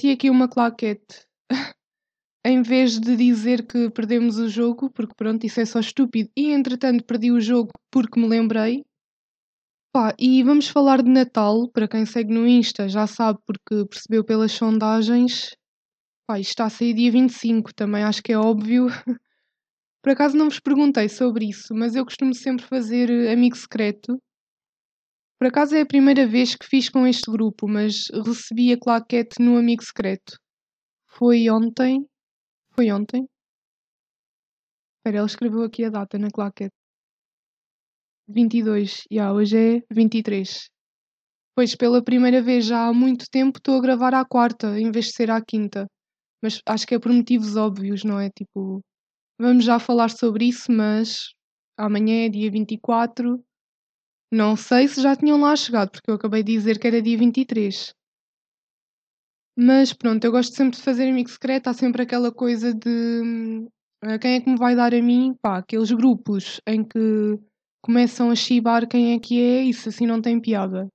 Bati aqui uma claquete. em vez de dizer que perdemos o jogo, porque pronto, isso é só estúpido, e entretanto perdi o jogo porque me lembrei. Pá, e vamos falar de Natal, para quem segue no Insta já sabe porque percebeu pelas sondagens. Pá, isto está a sair dia 25, também acho que é óbvio. Por acaso não vos perguntei sobre isso, mas eu costumo sempre fazer amigo secreto. Por acaso é a primeira vez que fiz com este grupo, mas recebi a claquete no amigo secreto. Foi ontem, foi ontem? Espera, ele escreveu aqui a data na claquete. 22, e yeah, hoje é 23. Pois pela primeira vez já há muito tempo estou a gravar à quarta em vez de ser à quinta. Mas acho que é por motivos óbvios, não é? Tipo, vamos já falar sobre isso, mas amanhã é dia 24. Não sei se já tinham lá chegado, porque eu acabei de dizer que era dia 23. Mas pronto, eu gosto sempre de fazer amigo secreto, há sempre aquela coisa de uh, quem é que me vai dar a mim, pá, aqueles grupos em que começam a chibar quem é que é, isso assim não tem piada.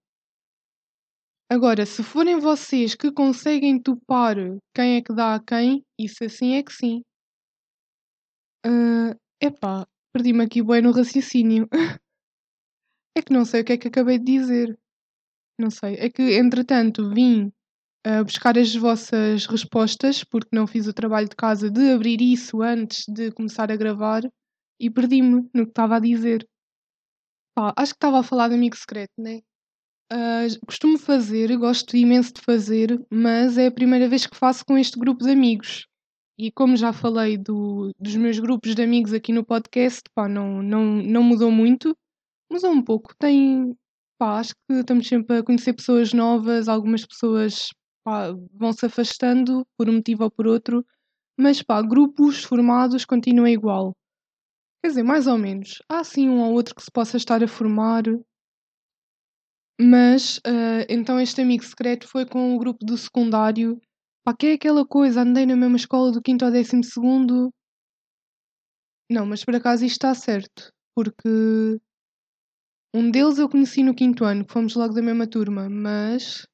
Agora, se forem vocês que conseguem topar quem é que dá a quem, isso assim é que sim. Uh, epá, perdi-me aqui bem no raciocínio. é que não sei o que é que acabei de dizer. Não sei. É que, entretanto, vim a buscar as vossas respostas, porque não fiz o trabalho de casa de abrir isso antes de começar a gravar e perdi-me no que estava a dizer. Pá, acho que estava a falar de amigo secreto, né? Uh, costumo fazer, gosto imenso de fazer, mas é a primeira vez que faço com este grupo de amigos. E como já falei do, dos meus grupos de amigos aqui no podcast, pá, não, não, não mudou muito, mudou um pouco. Tem, pá, acho que estamos sempre a conhecer pessoas novas, algumas pessoas vão se afastando por um motivo ou por outro, mas pá, grupos formados continuam igual. Quer dizer, mais ou menos. Há sim um ou outro que se possa estar a formar, mas uh, então este amigo secreto foi com o grupo do secundário. Pá, que é aquela coisa, andei na mesma escola do quinto ao décimo segundo. Não, mas por acaso isto está certo, porque um deles eu conheci no quinto ano, que fomos logo da mesma turma, mas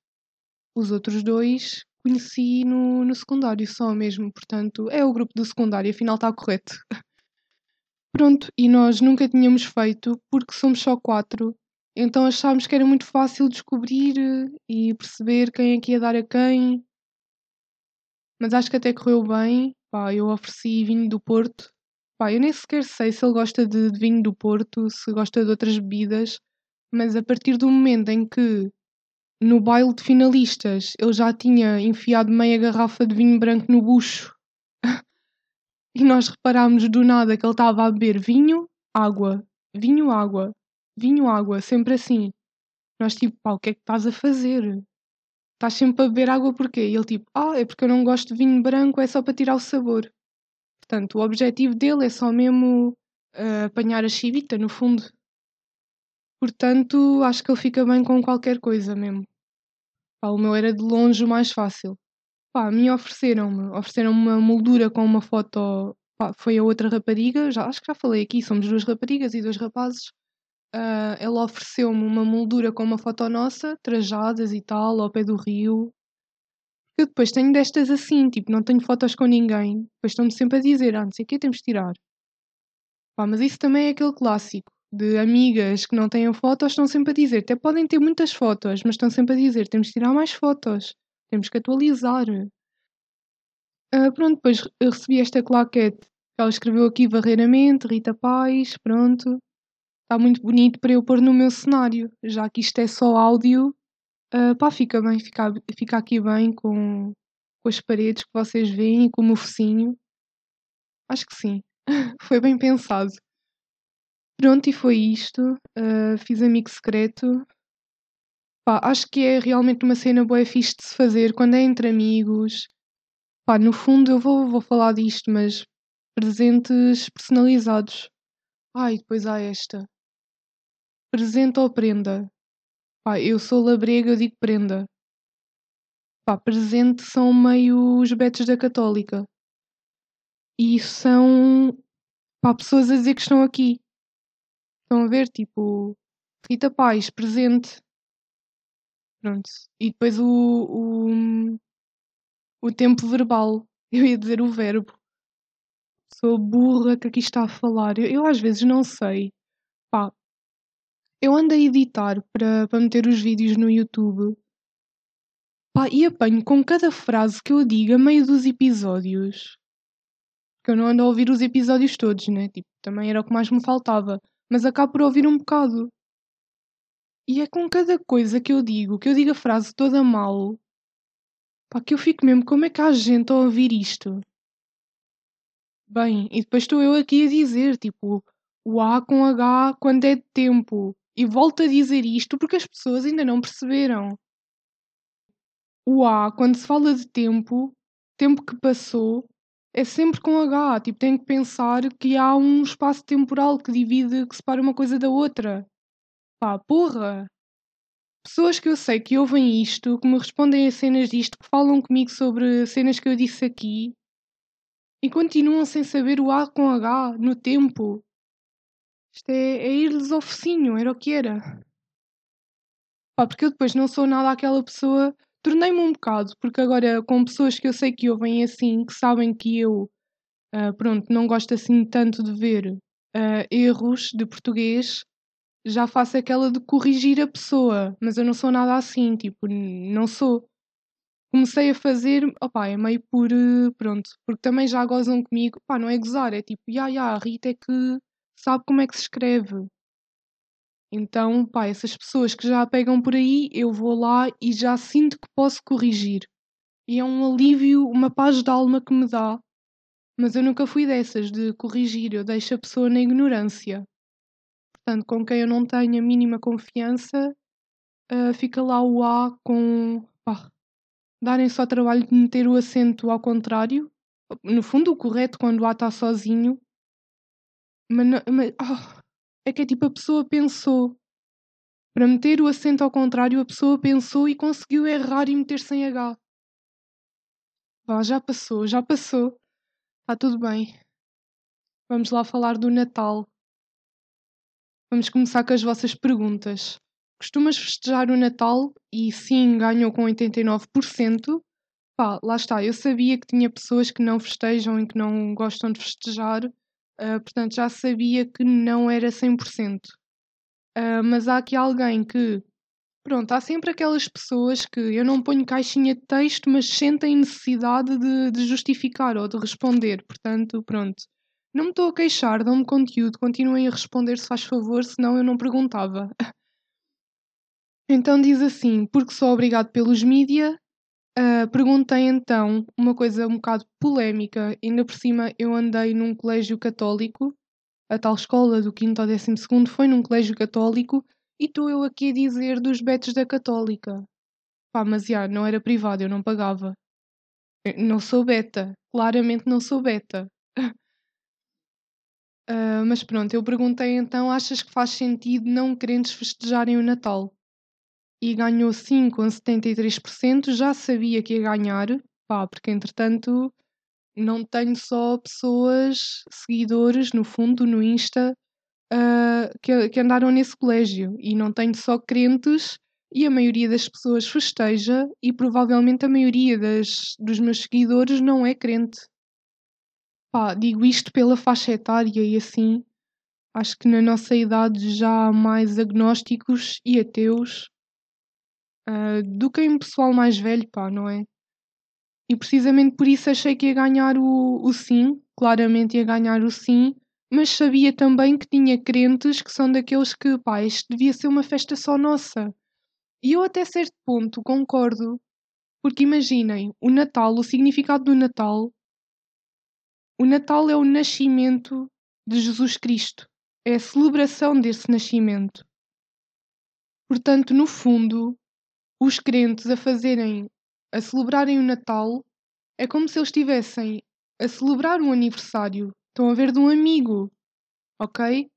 os outros dois conheci no, no secundário só mesmo, portanto é o grupo do secundário, afinal está correto. Pronto, e nós nunca tínhamos feito porque somos só quatro, então achámos que era muito fácil descobrir eh, e perceber quem é que ia dar a quem. Mas acho que até correu bem. Pá, eu ofereci vinho do Porto. Pá, eu nem sequer sei se ele gosta de, de vinho do Porto, se gosta de outras bebidas, mas a partir do momento em que no baile de finalistas eu já tinha enfiado meia garrafa de vinho branco no bucho e nós reparámos do nada que ele estava a beber vinho, água, vinho, água, vinho, água, sempre assim. Nós tipo, pá, o que é que estás a fazer? Estás sempre a beber água porquê? E ele tipo, ah, é porque eu não gosto de vinho branco, é só para tirar o sabor. Portanto, o objetivo dele é só mesmo uh, apanhar a chivita, no fundo. Portanto, acho que ele fica bem com qualquer coisa mesmo. Pá, o meu era de longe o mais fácil. Pá, a ofereceram-me, ofereceram-me uma moldura com uma foto, pá, foi a outra rapariga, já, acho que já falei aqui, somos duas raparigas e dois rapazes. Uh, ela ofereceu-me uma moldura com uma foto nossa, trajadas e tal, ao pé do rio. Eu depois tenho destas assim, tipo, não tenho fotos com ninguém. Depois estão-me sempre a dizer, ah, não sei o que temos de tirar. Pá, mas isso também é aquele clássico de amigas que não têm fotos estão sempre a dizer, até podem ter muitas fotos, mas estão sempre a dizer, temos de tirar mais fotos, temos que atualizar. Uh, pronto, depois recebi esta claquete ela escreveu aqui varreiramente, Rita Paz, pronto. Está muito bonito para eu pôr no meu cenário, já que isto é só áudio, uh, pá, fica bem, fica, fica aqui bem com, com as paredes que vocês veem e com o meu focinho. Acho que sim, foi bem pensado. Pronto, e foi isto. Uh, fiz amigo secreto. Pá, acho que é realmente uma cena boa fixe de se fazer quando é entre amigos. Pá, no fundo eu vou, vou falar disto, mas presentes personalizados. Ai, depois há esta. Presente ou prenda? Pá, eu sou labrega, eu digo prenda. Pá, presente são meio os betos da católica. E são, pá, pessoas a dizer que estão aqui. Estão a ver, tipo, Rita Paz, presente. Pronto. E depois o, o, o tempo verbal. Eu ia dizer o verbo. Sou burra que aqui está a falar. Eu, eu às vezes não sei. Pá, eu ando a editar para, meter os vídeos no YouTube. Pá, e apanho com cada frase que eu digo a meio dos episódios. Porque eu não ando a ouvir os episódios todos, né? Tipo, também era o que mais me faltava. Mas acabo por ouvir um bocado. E é com cada coisa que eu digo, que eu digo a frase toda mal, pá, que eu fico mesmo, como é que há gente a ouvir isto? Bem, e depois estou eu aqui a dizer, tipo, o A com H quando é de tempo. E volto a dizer isto porque as pessoas ainda não perceberam. O A, quando se fala de tempo, tempo que passou, é sempre com H. Tipo, tem que pensar que há um espaço temporal que divide, que separa uma coisa da outra. Pá, porra! Pessoas que eu sei que ouvem isto, que me respondem a cenas disto, que falam comigo sobre cenas que eu disse aqui e continuam sem saber o A com H no tempo. Isto é, é ir-lhes ao focinho, era o que era. Pá, porque eu depois não sou nada aquela pessoa. Tornei-me um bocado, porque agora com pessoas que eu sei que ouvem assim, que sabem que eu, uh, pronto, não gosto assim tanto de ver uh, erros de português, já faço aquela de corrigir a pessoa, mas eu não sou nada assim, tipo, não sou. Comecei a fazer, opá, é meio por, uh, pronto, porque também já gozam comigo, pá, não é gozar, é tipo, ya, ya, a Rita é que sabe como é que se escreve. Então, pá, essas pessoas que já a pegam por aí, eu vou lá e já sinto que posso corrigir. E é um alívio, uma paz de alma que me dá. Mas eu nunca fui dessas de corrigir, eu deixo a pessoa na ignorância. Portanto, com quem eu não tenho a mínima confiança, uh, fica lá o A com. pá, darem só trabalho de meter o acento ao contrário. No fundo, o correto quando o A está sozinho. Mas, mas oh, é que é tipo a pessoa pensou. Para meter o acento ao contrário, a pessoa pensou e conseguiu errar e meter sem H. Vá, já passou, já passou. Está tudo bem. Vamos lá falar do Natal. Vamos começar com as vossas perguntas. Costumas festejar o Natal? E sim, ganhou com 89%. Pá, lá está, eu sabia que tinha pessoas que não festejam e que não gostam de festejar, Uh, portanto, já sabia que não era 100%. Uh, mas há aqui alguém que. Pronto, há sempre aquelas pessoas que eu não ponho caixinha de texto, mas sentem necessidade de, de justificar ou de responder. Portanto, pronto. Não me estou a queixar, dão-me conteúdo, continuem a responder se faz favor, senão eu não perguntava. então diz assim: porque sou obrigado pelos mídia, Uh, perguntei então uma coisa um bocado polémica, ainda por cima eu andei num colégio católico, a tal escola do 5 ao 12 foi num colégio católico e estou eu aqui a dizer dos betos da católica. Pá, mas já, não era privado, eu não pagava. Eu não sou beta, claramente não sou beta. uh, mas pronto, eu perguntei então: achas que faz sentido não crentes festejarem o Natal? E ganhou sim com 73%. Já sabia que ia ganhar, pá, porque entretanto não tenho só pessoas, seguidores, no fundo, no Insta, uh, que, que andaram nesse colégio e não tenho só crentes. E a maioria das pessoas festeja, e provavelmente a maioria das, dos meus seguidores não é crente. Pá, digo isto pela faixa etária e assim, acho que na nossa idade já há mais agnósticos e ateus uh, do que em pessoal mais velho, pá, não é? E precisamente por isso achei que ia ganhar o, o sim, claramente ia ganhar o sim, mas sabia também que tinha crentes que são daqueles que, pá, isto devia ser uma festa só nossa. E eu até certo ponto concordo, porque imaginem, o Natal, o significado do Natal, o Natal é o nascimento de Jesus Cristo, é a celebração desse nascimento. Portanto, no fundo, os crentes a fazerem, a celebrarem o Natal, é como se eles estivessem a celebrar um aniversário. Estão a ver de um amigo, ok?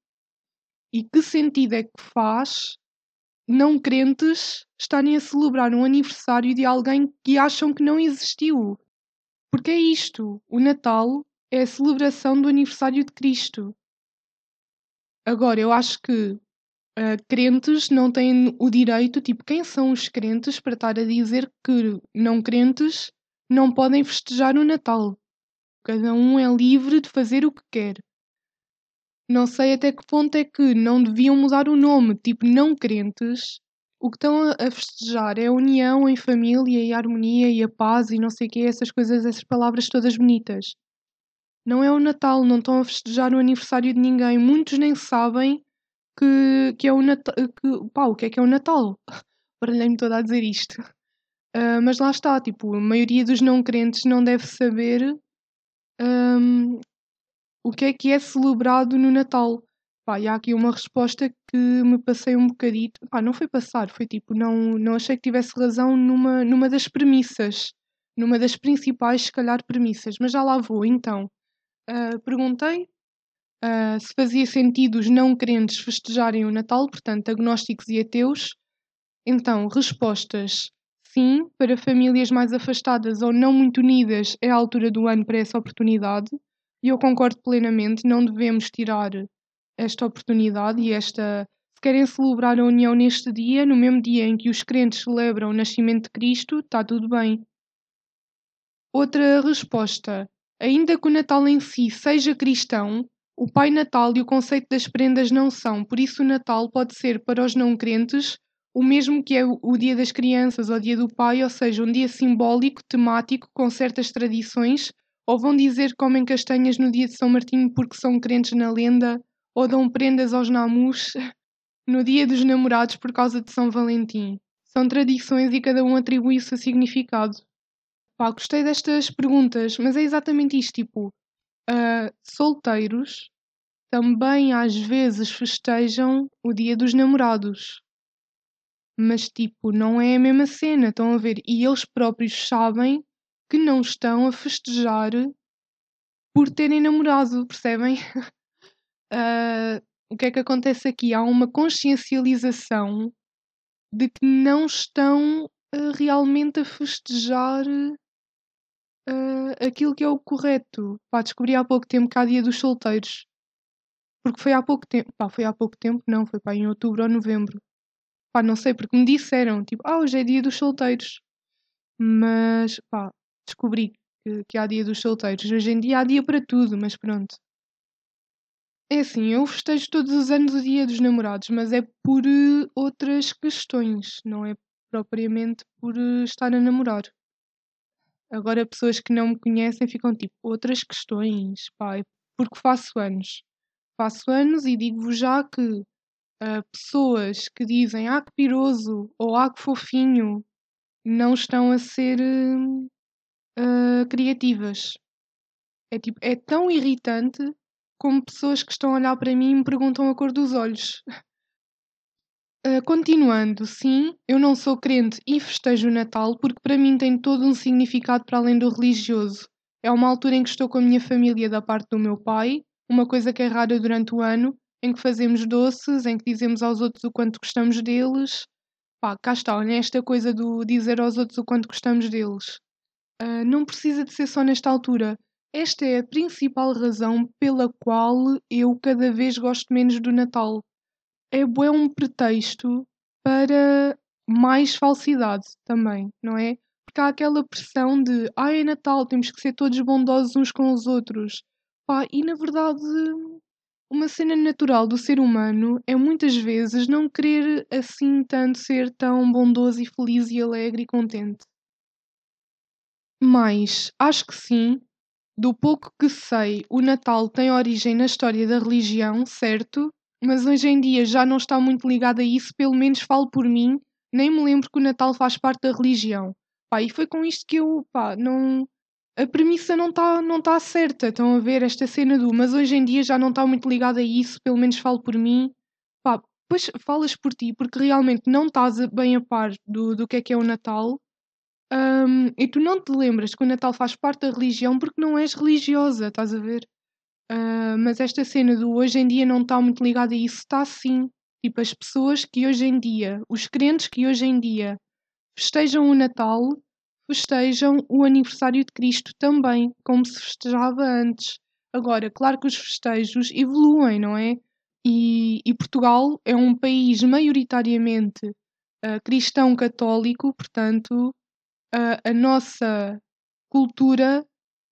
E que sentido é que faz não crentes estarem a celebrar um aniversário de alguém que acham que não existiu? Porque é isto: o Natal é a celebração do aniversário de Cristo. Agora, eu acho que uh, crentes não têm o direito, tipo, quem são os crentes para estar a dizer que não crentes não podem festejar o Natal. Cada um é livre de fazer o que quer. Não sei até que ponto é que não deviam mudar o nome, tipo não crentes. O que estão a festejar é a união em família e a harmonia e a paz e não sei o quê, essas coisas, essas palavras todas bonitas. Não é o Natal, não estão a festejar o aniversário de ninguém. Muitos nem sabem que, que é o Natal. Que, pá, o que é que é o Natal? Baralhei-me toda a dizer isto. Uh, mas lá está, tipo, a maioria dos não crentes não deve saber um, o que é que é celebrado no Natal. Pá, e há aqui uma resposta que me passei um bocadito. Pá, não foi passar, foi tipo, não, não achei que tivesse razão numa, numa das premissas. Numa das principais, se calhar, premissas. Mas já lá vou, então. Uh, perguntei uh, se fazia sentido os não crentes festejarem o Natal, portanto, agnósticos e ateus. Então, respostas: sim, para famílias mais afastadas ou não muito unidas é a altura do ano para essa oportunidade. E eu concordo plenamente, não devemos tirar esta oportunidade e esta. Se querem celebrar a união neste dia, no mesmo dia em que os crentes celebram o nascimento de Cristo, está tudo bem. Outra resposta. Ainda que o Natal em si seja cristão, o Pai Natal e o conceito das prendas não são, por isso o Natal pode ser para os não crentes o mesmo que é o Dia das Crianças ou Dia do Pai, ou seja, um dia simbólico, temático, com certas tradições, ou vão dizer comem castanhas no dia de São Martinho porque são crentes na lenda, ou dão prendas aos namus no dia dos namorados por causa de São Valentim. São tradições e cada um atribui o seu significado. Pá, gostei destas perguntas, mas é exatamente isto, tipo, uh, solteiros também às vezes festejam o dia dos namorados. Mas tipo, não é a mesma cena, estão a ver? E eles próprios sabem que não estão a festejar por terem namorado, percebem? uh, o que é que acontece aqui? Há uma consciencialização de que não estão uh, realmente a festejar uh, aquilo que é o correto. Pá, descobri há pouco tempo que há dia dos solteiros. Porque foi há pouco tempo. Pá, foi há pouco tempo, não, foi pá, em outubro ou novembro. Pá, não sei, porque me disseram, tipo, ah, hoje é dia dos solteiros. Mas, pá, descobri que, que há dia dos solteiros. Hoje em dia há dia para tudo, mas pronto. É assim, eu festejo todos os anos o dia dos namorados, mas é por uh, outras questões, não é propriamente por uh, estar a namorar. Agora, pessoas que não me conhecem ficam tipo, outras questões, é porque faço anos. Faço anos e digo-vos já que uh, pessoas que dizem ah que piroso ou ah que fofinho não estão a ser uh, criativas. É, tipo, é tão irritante como pessoas que estão a olhar para mim e me perguntam a cor dos olhos. Uh, continuando, sim, eu não sou crente e festejo o Natal porque para mim tem todo um significado para além do religioso. É uma altura em que estou com a minha família da parte do meu pai, uma coisa que é rara durante o ano, em que fazemos doces, em que dizemos aos outros o quanto gostamos deles. Pá, cá está, nesta coisa do dizer aos outros o quanto gostamos deles. Uh, não precisa de ser só nesta altura. Esta é a principal razão pela qual eu cada vez gosto menos do Natal é bué um pretexto para mais falsidade também, não é? Porque há aquela pressão de ah, é Natal, temos que ser todos bondosos uns com os outros. Pá, e na verdade, uma cena natural do ser humano é muitas vezes não querer assim tanto ser tão bondoso e feliz e alegre e contente. Mas acho que sim, do pouco que sei, o Natal tem origem na história da religião, certo? Mas hoje em dia já não está muito ligado a isso, pelo menos falo por mim, nem me lembro que o Natal faz parte da religião. Pá, e foi com isto que eu, pá, não. A premissa não está não tá certa. Estão a ver esta cena do. Mas hoje em dia já não está muito ligado a isso, pelo menos falo por mim. Pá, pois falas por ti, porque realmente não estás bem a par do, do que é que é o Natal. Um, e tu não te lembras que o Natal faz parte da religião porque não és religiosa, estás a ver? Uh, mas esta cena do hoje em dia não está muito ligada a isso, está sim. Tipo, as pessoas que hoje em dia, os crentes que hoje em dia festejam o Natal, festejam o aniversário de Cristo também, como se festejava antes. Agora, claro que os festejos evoluem, não é? E, e Portugal é um país maioritariamente uh, cristão católico, portanto, uh, a nossa cultura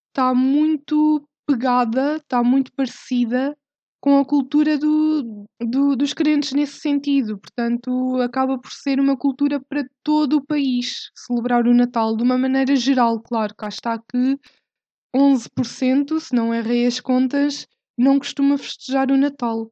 está muito pegada, está muito parecida com a cultura do, do, dos crentes nesse sentido. Portanto, acaba por ser uma cultura para todo o país celebrar o Natal de uma maneira geral. Claro, cá está que 11%, se não errei as contas, não costuma festejar o Natal.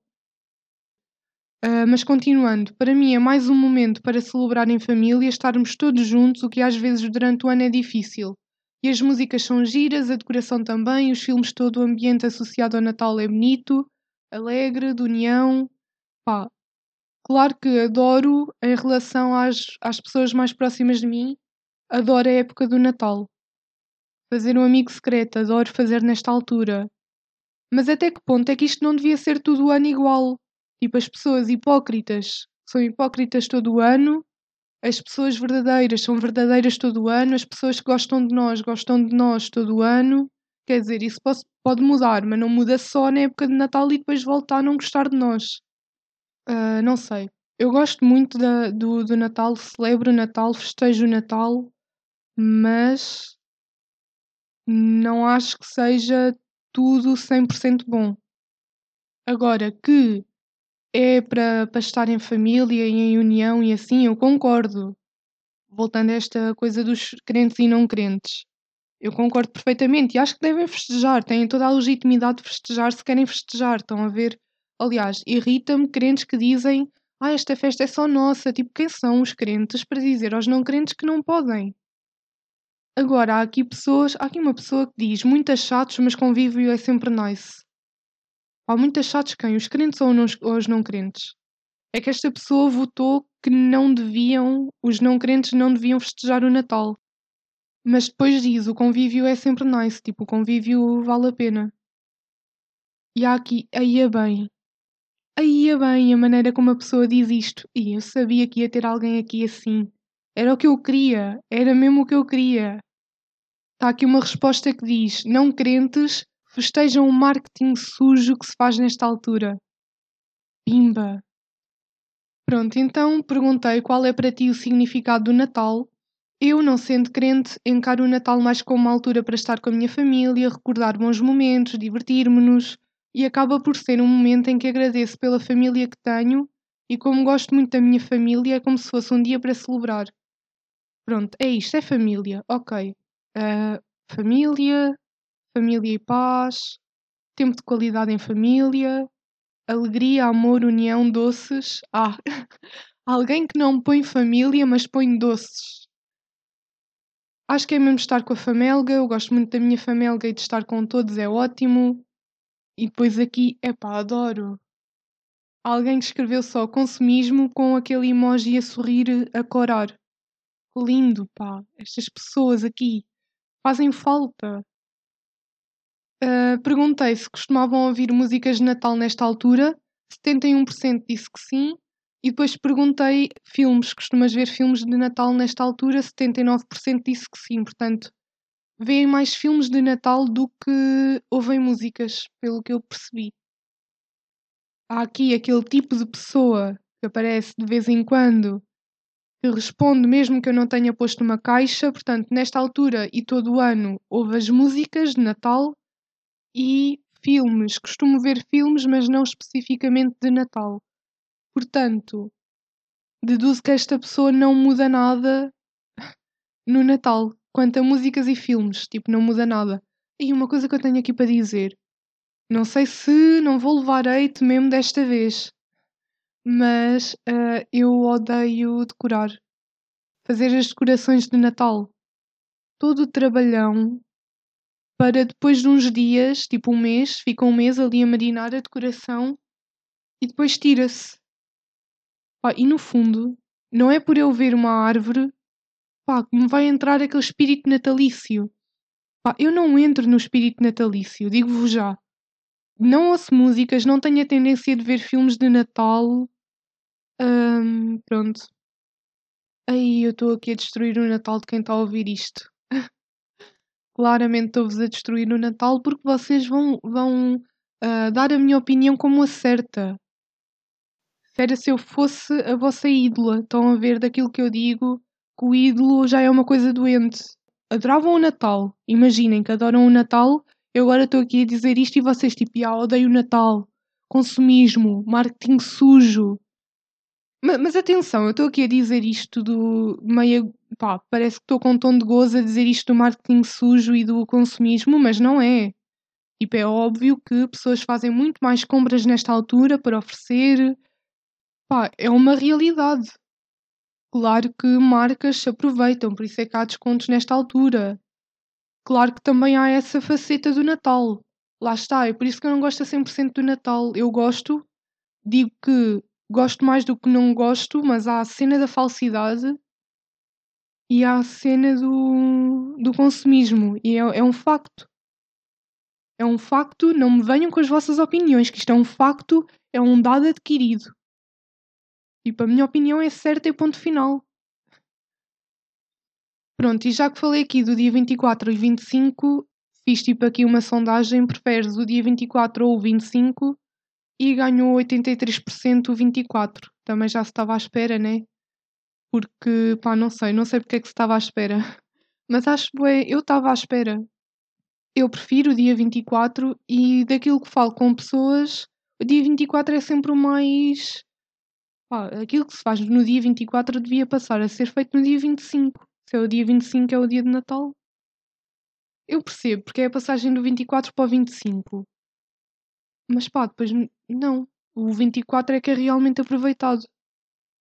Uh, mas continuando, para mim é mais um momento para celebrar em família, estarmos todos juntos, o que às vezes durante o ano é difícil. E as músicas são giras, a decoração também, os filmes, todo o ambiente associado ao Natal é bonito, alegre, de união. Pá, claro que adoro em relação às, às pessoas mais próximas de mim, adoro a época do Natal. Fazer um amigo secreto, adoro fazer nesta altura. Mas até que ponto é que isto não devia ser todo o ano igual? Tipo, as pessoas hipócritas são hipócritas todo o ano, as pessoas verdadeiras são verdadeiras todo o ano, as pessoas que gostam de nós gostam de nós todo o ano. Quer dizer, isso pode, pode mudar, mas não muda só na época de Natal e depois voltar a não gostar de nós. Uh, não sei. Eu gosto muito da, do, do Natal, celebro o Natal, festejo o Natal, mas não acho que seja tudo 100% bom. Agora que é para, estar em família e em união e assim, eu concordo. Voltando a esta coisa dos crentes e não crentes. Eu concordo perfeitamente e acho que devem festejar, têm toda a legitimidade de festejar se querem festejar, estão a ver? Aliás, irrita-me crentes que dizem ah, esta festa é só nossa. Tipo, quem são os crentes para dizer aos não crentes que não podem? Agora, há aqui pessoas, há aqui uma pessoa que diz muitas chatos, mas convívio é sempre nice. Há muitas chatos quem? Os crentes ou, não, ou os não crentes? É que esta pessoa votou que não deviam, os não crentes não deviam festejar o Natal. Mas depois diz, o convívio é sempre nice, tipo, o convívio vale a pena. E há aqui, aí é bem. Aí é bem a maneira como a pessoa diz isto. E eu sabia que ia ter alguém aqui assim. Era o que eu queria, era mesmo o que eu queria. Está aqui uma resposta que diz: não crentes festejam o marketing sujo que se faz nesta altura. Pimba! Pronto, então perguntei qual é para ti o significado do Natal eu, não sendo crente, encaro o Natal mais como uma altura para estar com a minha família, recordar bons momentos, divertir-me-nos e acaba por ser um momento em que agradeço pela família que tenho e como gosto muito da minha família, é como se fosse um dia para celebrar. Pronto, é isto, é família, ok. Uh, família, família e paz, tempo de qualidade em família, alegria, amor, união, doces. Ah, alguém que não põe família, mas põe doces. Acho que é mesmo estar com a família. Eu gosto muito da minha família e de estar com todos é ótimo. E depois aqui, epá, adoro. Alguém que escreveu só consumismo com aquele emoji a sorrir, a corar. Lindo, pá. Estas pessoas aqui fazem falta. Uh, perguntei se costumavam ouvir músicas de Natal nesta altura. 71% disse que sim e depois perguntei filmes, costumas ver filmes de Natal nesta altura? 79% disse que sim, portanto, veem mais filmes de Natal do que ouvem músicas, pelo que eu percebi. Há aqui aquele tipo de pessoa que aparece de vez em quando, que responde mesmo que eu não tenha posto uma caixa, portanto, nesta altura e todo o ano ouve as músicas de Natal e filmes. Costumo ver filmes, mas não especificamente de Natal. Portanto, deduzo que esta pessoa não muda nada no Natal. Quanto a músicas e filmes, tipo, não muda nada. E uma coisa que eu tenho aqui para dizer. Não sei se não vou levar hate mesmo desta vez. Mas uh, eu odeio decorar. Fazer as decorações de Natal. Todo o trabalhão para depois de uns dias, tipo um mês, fica um mês ali a marinar a decoração e depois tira-se. E no fundo, não é por eu ver uma árvore pá, que me vai entrar aquele espírito natalício. Pá, eu não entro no espírito natalício, digo-vos já. Não ouço músicas, não tenho a tendência de ver filmes de Natal. pronto. Aí eu estou aqui a destruir o Natal de quem está a ouvir isto. Claramente estou-vos a destruir o Natal porque vocês vão, vão uh, dar a minha opinião como a certa era se eu fosse a vossa ídola. Estão a ver daquilo que eu digo que o ídolo já é uma coisa doente. adoravam o Natal. Imaginem que adoram o Natal. Eu agora estou aqui a dizer isto e vocês, tipo, ah, odeio o Natal. Consumismo, marketing sujo. Mas, mas atenção, eu estou aqui a dizer isto do meio. Pá, parece que estou com um tom de gozo a dizer isto do marketing sujo e do consumismo, mas não é. Tipo, é óbvio que pessoas fazem muito mais compras nesta altura para oferecer. Pá, é uma realidade. Claro que marcas se aproveitam, por isso é que há descontos nesta altura. Claro que também há essa faceta do Natal. Lá está, é por isso que eu não gosto a 100% do Natal. Eu gosto, digo que gosto mais do que não gosto, mas há a cena da falsidade e a cena do, do consumismo. E é, é um facto. É um facto, não me venham com as vossas opiniões, que isto é um facto, é um dado adquirido. Tipo, a minha opinião é certa e ponto final. Pronto, e já que falei aqui do dia 24 e 25, fiz tipo aqui uma sondagem, preferes o dia 24 ou o 25? E ganhou 83% o 24. Também já se estava à espera, né? Porque, pá, não sei, não sei porque é que se estava à espera. Mas acho, que eu estava à espera eu prefiro o dia 24 e daquilo que falo com pessoas, o dia 24 é sempre o mais. Pá, aquilo que se faz no dia 24 devia passar a ser feito no dia 25. Se é o dia 25 é o dia de Natal. Eu percebo, porque é a passagem do 24 para o 25. Mas pá, depois não. O 24 é que é realmente aproveitado.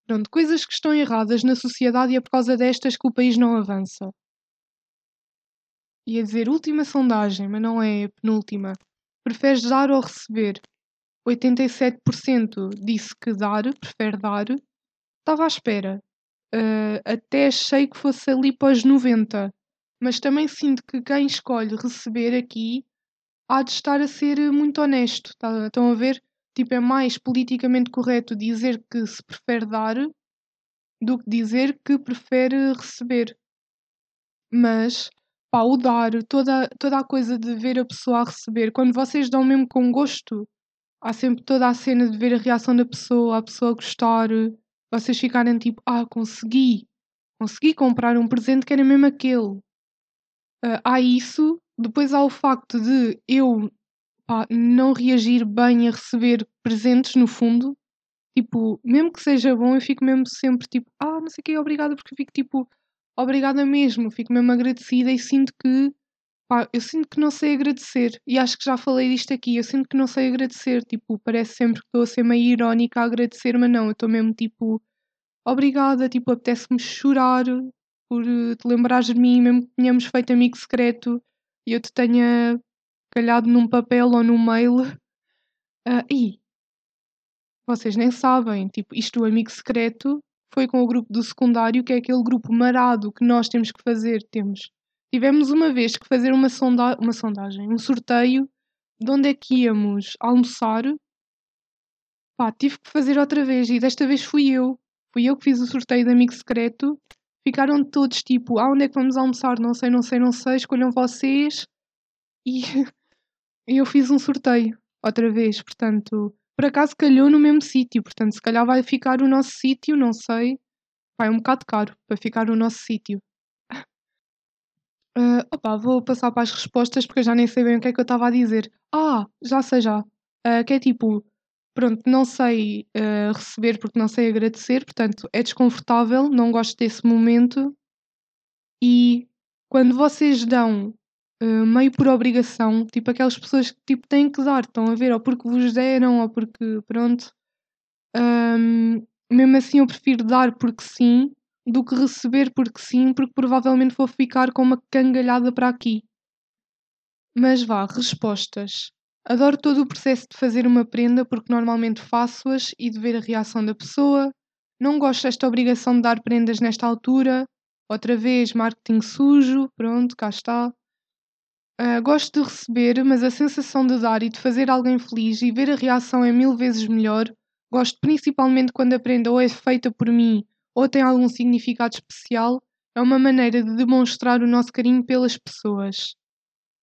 Pronto, coisas que estão erradas na sociedade e é por causa destas que o país não avança. Ia dizer última sondagem, mas não é penúltima. Preferes dar ou receber? 87% disse que dar, prefere dar. Estava à espera. Uh, até achei que fosse ali para os 90. Mas também sinto que quem escolhe receber aqui há de estar a ser muito honesto. Tá? Estão a ver? Tipo, é mais politicamente correto dizer que se prefere dar do que dizer que prefere receber. Mas pá, o dar, toda, toda a coisa de ver a pessoa a receber, quando vocês dão mesmo com gosto, há sempre toda a cena de ver a reação da pessoa, a pessoa gostar, vocês ficarem tipo, ah, consegui, consegui comprar um presente que era mesmo aquele. Uh, há isso, depois há o facto de eu pá, não reagir bem a receber presentes no fundo. Tipo, mesmo que seja bom, eu fico mesmo sempre tipo, ah, não sei o que, obrigada, porque fico tipo, obrigada mesmo, fico mesmo agradecida e sinto que pá, eu sinto que não sei agradecer e acho que já falei disto aqui, eu sinto que não sei agradecer, tipo, parece sempre que estou a ser meio irónica a agradecer, mas não, eu estou mesmo tipo obrigada, tipo, apetece-me chorar por eh, te lembrares de mim, mesmo que tenhamos feito amigo secreto e eu te tenha calhado num papel ou num mail. Uh, e vocês nem sabem, tipo, isto do amigo secreto foi com o grupo do secundário, que é aquele grupo marado que nós temos que fazer. Temos. Tivemos uma vez que fazer uma, sonda uma sondagem, um sorteio de onde é que íamos almoçar. Pá, tive que fazer outra vez e desta vez fui eu. Fui eu que fiz o sorteio de amigo secreto. Ficaram todos tipo, ah, onde é que vamos almoçar? Não sei, não sei, não sei, escolham vocês. E eu fiz um sorteio outra vez, portanto, por acaso calhou no mesmo sítio, portanto, se calhar vai ficar o nosso sítio, não sei. Vai um bocado caro para ficar o nosso sítio. Uh, opa, vou passar para as respostas porque eu já nem sei bem o que é que eu estava a dizer. Ah, já sei já. Uh, que é tipo, pronto, não sei uh, receber porque não sei agradecer, portanto é desconfortável, não gosto desse momento. E quando vocês dão uh, meio por obrigação, tipo aquelas pessoas que tipo, têm que dar, estão a ver, ou porque vos deram, ou porque pronto. Um, mesmo assim eu prefiro dar porque sim do que receber porque sim, porque provavelmente vou ficar com uma cangalhada para aqui. Mas vá, respostas. Adoro todo o processo de fazer uma prenda porque normalmente faço-as e de ver a reação da pessoa. Não gosto desta obrigação de dar prendas nesta altura. Outra vez, marketing sujo. Pronto, cá está. Uh, gosto de receber, mas a sensação de dar e de fazer alguém feliz e ver a reação é mil vezes melhor. Gosto principalmente quando a prenda ou é feita por mim ou tem algum significado especial. É uma maneira de demonstrar o nosso carinho pelas pessoas.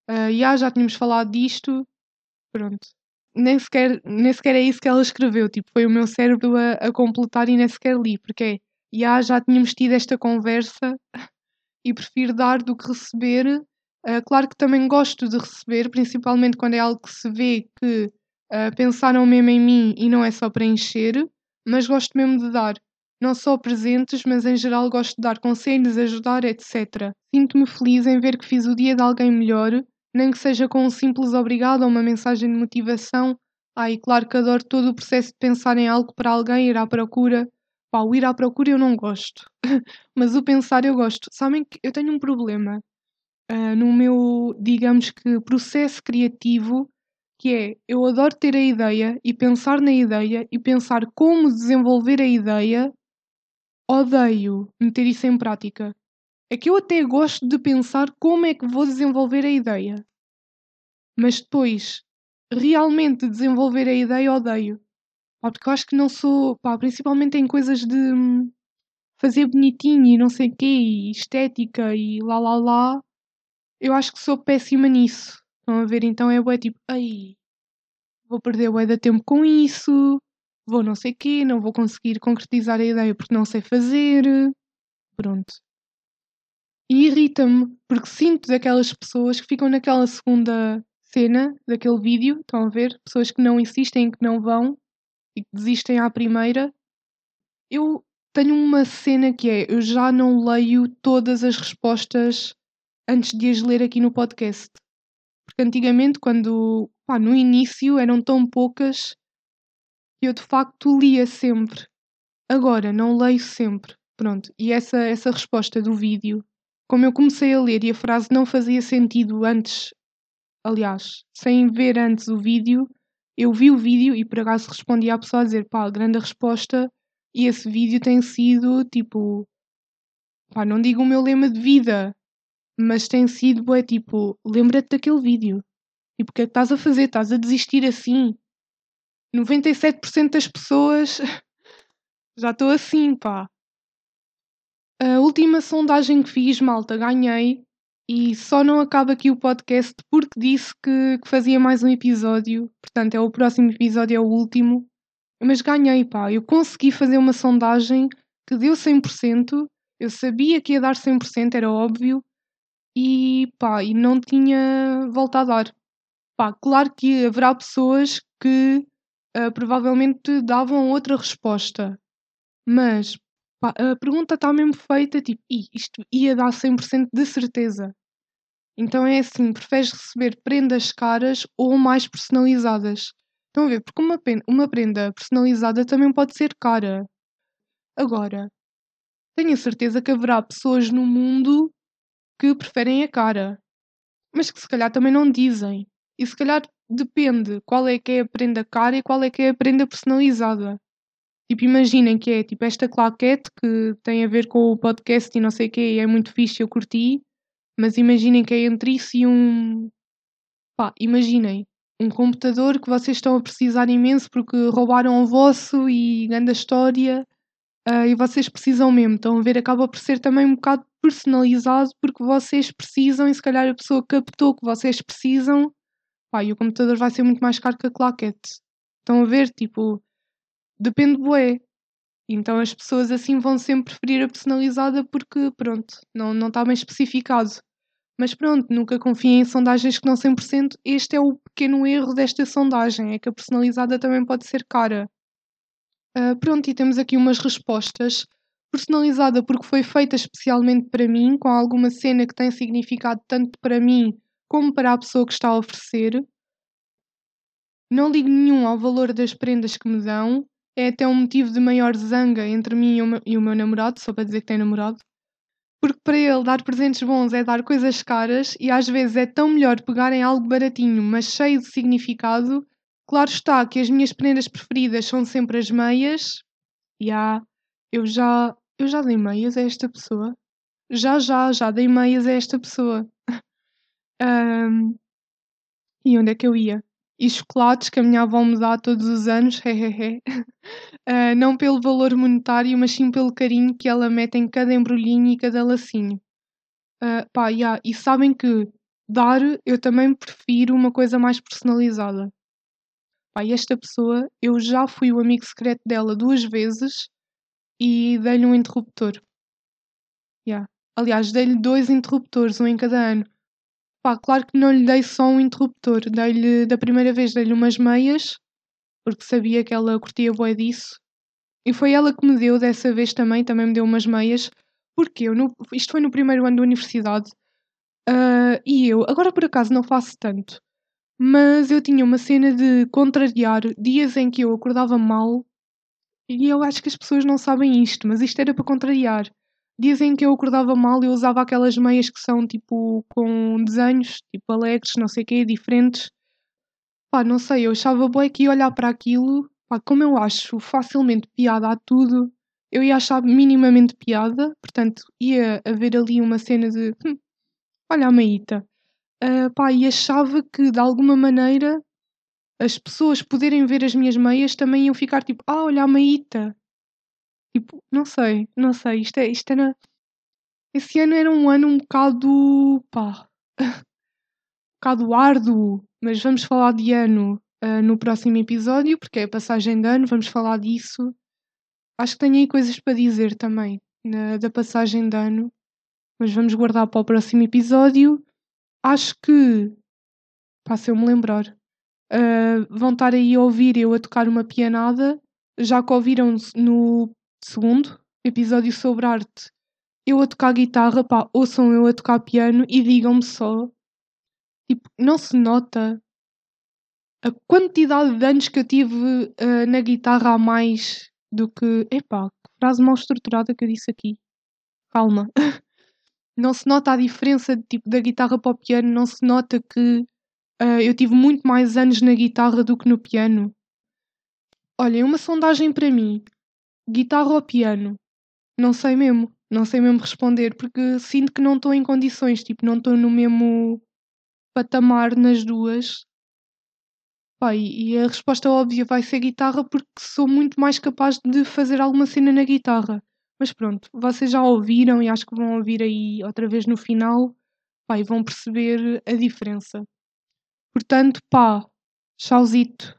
Uh, já, já tínhamos falado disto. Pronto. Nem sequer, nem sequer é isso que ela escreveu. Tipo, foi o meu cérebro a, a completar e nem sequer li. Porque é, já, já tínhamos tido esta conversa e prefiro dar do que receber. Uh, claro que também gosto de receber, principalmente quando é algo que se vê que uh, pensaram mesmo em mim e não é só para encher, mas gosto mesmo de dar. Não só presentes, mas em geral gosto de dar conselhos, ajudar, etc. Sinto-me feliz em ver que fiz o dia de alguém melhor, nem que seja com um simples obrigado ou uma mensagem de motivação. Ah, e claro que adoro todo o processo de pensar em algo para alguém, ir à procura. Pá, o ir à procura eu não gosto, mas o pensar eu gosto. Sabem que eu tenho um problema uh, no meu, digamos que, processo criativo que é eu adoro ter a ideia e pensar na ideia e pensar como desenvolver a ideia, odeio meter isso em prática. É que eu até gosto de pensar como é que vou desenvolver a ideia. Mas depois, realmente desenvolver a ideia, odeio. Pá, porque eu acho que não sou, pá, principalmente em coisas de hum, fazer bonitinho e não sei o quê, e estética e lá lá lá, eu acho que sou péssima nisso. Estão a ver? Então é bué tipo, ai, vou perder bué de tempo com isso, vou não sei quê, não vou conseguir concretizar a ideia porque não sei fazer. Pronto. E irrita-me, porque sinto daquelas pessoas que ficam naquela segunda cena daquele vídeo, estão a ver? Pessoas que não insistem, que não vão e que desistem à primeira. Eu tenho uma cena que é: eu já não leio todas as respostas antes de as ler aqui no podcast. Porque antigamente, quando pá, no início eram tão poucas que eu de facto lia sempre. Agora não leio sempre. Pronto. E essa, essa resposta do vídeo, como eu comecei a ler e a frase não fazia sentido antes, aliás, sem ver antes o vídeo, eu vi o vídeo e por acaso respondi à pessoa a dizer, pá, grande resposta, e esse vídeo tem sido tipo, pá, não digo o meu lema de vida, mas tem sido, é tipo, lembra-te daquele vídeo. E porque é que estás a fazer? Estás a desistir assim? 97% das pessoas já estou assim, pá. A última sondagem que fiz, malta, ganhei. E só não acaba aqui o podcast porque disse que, que fazia mais um episódio. Portanto, é o próximo episódio, é o último. Mas ganhei, pá. Eu consegui fazer uma sondagem que deu 100%. Eu sabia que ia dar 100%, era óbvio e pá, e não tinha voltado a dar. Pá, claro que haverá pessoas que uh, provavelmente davam outra resposta, mas pá, a pergunta está mesmo feita, tipo, isto ia dar 100% de certeza. Então é assim, preferes receber prendas caras ou mais personalizadas? Estão a ver? Porque uma, uma prenda personalizada também pode ser cara. Agora, tenho a certeza que haverá pessoas no mundo que preferem a cara, mas que se calhar também não dizem. E se calhar depende qual é que é a prenda cara e qual é que é a prenda personalizada. Tipo, imaginem que é tipo esta claquete que tem a ver com o podcast e não sei o quê, e é muito fixe, eu curti, mas imaginem que é entre isso e um. Pá, imaginem um computador que vocês estão a precisar imenso porque roubaram o vosso e grande história uh, e vocês precisam mesmo. Estão a ver, acaba por ser também um bocado personalizado porque vocês precisam e se calhar a pessoa captou que vocês precisam, pá, e o computador vai ser muito mais caro que a claquete. Estão a ver, tipo, depende bué. Então as pessoas assim vão sempre preferir a personalizada porque, pronto, não, não está bem especificado. Mas pronto, nunca confiem em sondagens que não 100%. Este é o pequeno erro desta sondagem, é que a personalizada também pode ser cara. Uh, pronto, e temos aqui umas respostas personalizada porque foi feita especialmente para mim, com alguma cena que tem significado tanto para mim como para a pessoa que está a oferecer. Não ligo nenhum ao valor das prendas que me dão, é até um motivo de maior zanga entre mim e o meu, namorado, só para dizer que tem namorado. Porque para ele dar presentes bons é dar coisas caras e às vezes é tão melhor pegar em algo baratinho, mas cheio de significado. Claro está que as minhas prendas preferidas são sempre as meias. E há eu já, eu já dei meias a esta pessoa. Já, já, já dei meias a esta pessoa. um, e onde é que eu ia? E chocolates que a minha avó me dá todos os anos, hehehe. uh, não pelo valor monetário, mas sim pelo carinho que ela mete em cada embrulhinho e cada lacinho. Uh, pá, yeah. E sabem que dar, eu também prefiro uma coisa mais personalizada. Pá, esta pessoa, eu já fui o amigo secreto dela duas vezes e dei-lhe um interruptor. Yeah. Aliás, dei-lhe dois interruptores, um em cada ano. Pá, claro que não lhe dei só um interruptor. Dei-lhe, da primeira vez, dei-lhe umas meias, porque sabia que ela curtia bué disso. E foi ela que me deu dessa vez também, também me deu umas meias. Porque eu, no, isto foi no primeiro ano da universidade, uh, e eu, agora por acaso não faço tanto, mas eu tinha uma cena de contrariar dias em que eu acordava mal, e eu acho que as pessoas não sabem isto, mas isto era para contrariar. Dias em que eu acordava mal, eu usava aquelas meias que são tipo com desenhos, tipo alegres, não sei o quê, diferentes. Pá, não sei, eu achava bué que ia olhar para aquilo, pá, como eu acho facilmente piada a tudo, eu ia achar minimamente piada, portanto ia haver ali uma cena de hum, olha a Maíta. Uh, pá, e achava que de alguma maneira as pessoas poderem ver as minhas meias também iam ficar tipo, ah, olha a Maíta. Tipo, não sei, não sei, isto, é, isto era. Esse ano era um ano um bocado. pá. um bocado árduo, mas vamos falar de ano uh, no próximo episódio, porque é a passagem de ano, vamos falar disso. Acho que tenho aí coisas para dizer também na, da passagem de ano, mas vamos guardar para o próximo episódio. Acho que, pá, se eu me lembrar, uh, vão estar aí a ouvir eu a tocar uma pianada, já que ouviram no segundo episódio sobre arte eu a tocar guitarra, pá, ouçam eu a tocar piano e digam-me só, tipo, não se nota a quantidade de anos que eu tive uh, na guitarra a mais do que. Epá, que frase mal estruturada que eu disse aqui. Calma. não se nota a diferença de, tipo, da guitarra para o piano, não se nota que uh, eu tive muito mais anos na guitarra do que no piano. Olhem, uma sondagem para mim: guitarra ou piano? Não sei mesmo, não sei mesmo responder, porque sinto que não estou em condições, tipo, não estou no mesmo patamar nas duas. Pá, e a resposta óbvia vai ser guitarra porque sou muito mais capaz de fazer alguma cena na guitarra. Mas pronto, vocês já ouviram e acho que vão ouvir aí outra vez no final, e vão perceber a diferença. Portanto, pá, chauzito.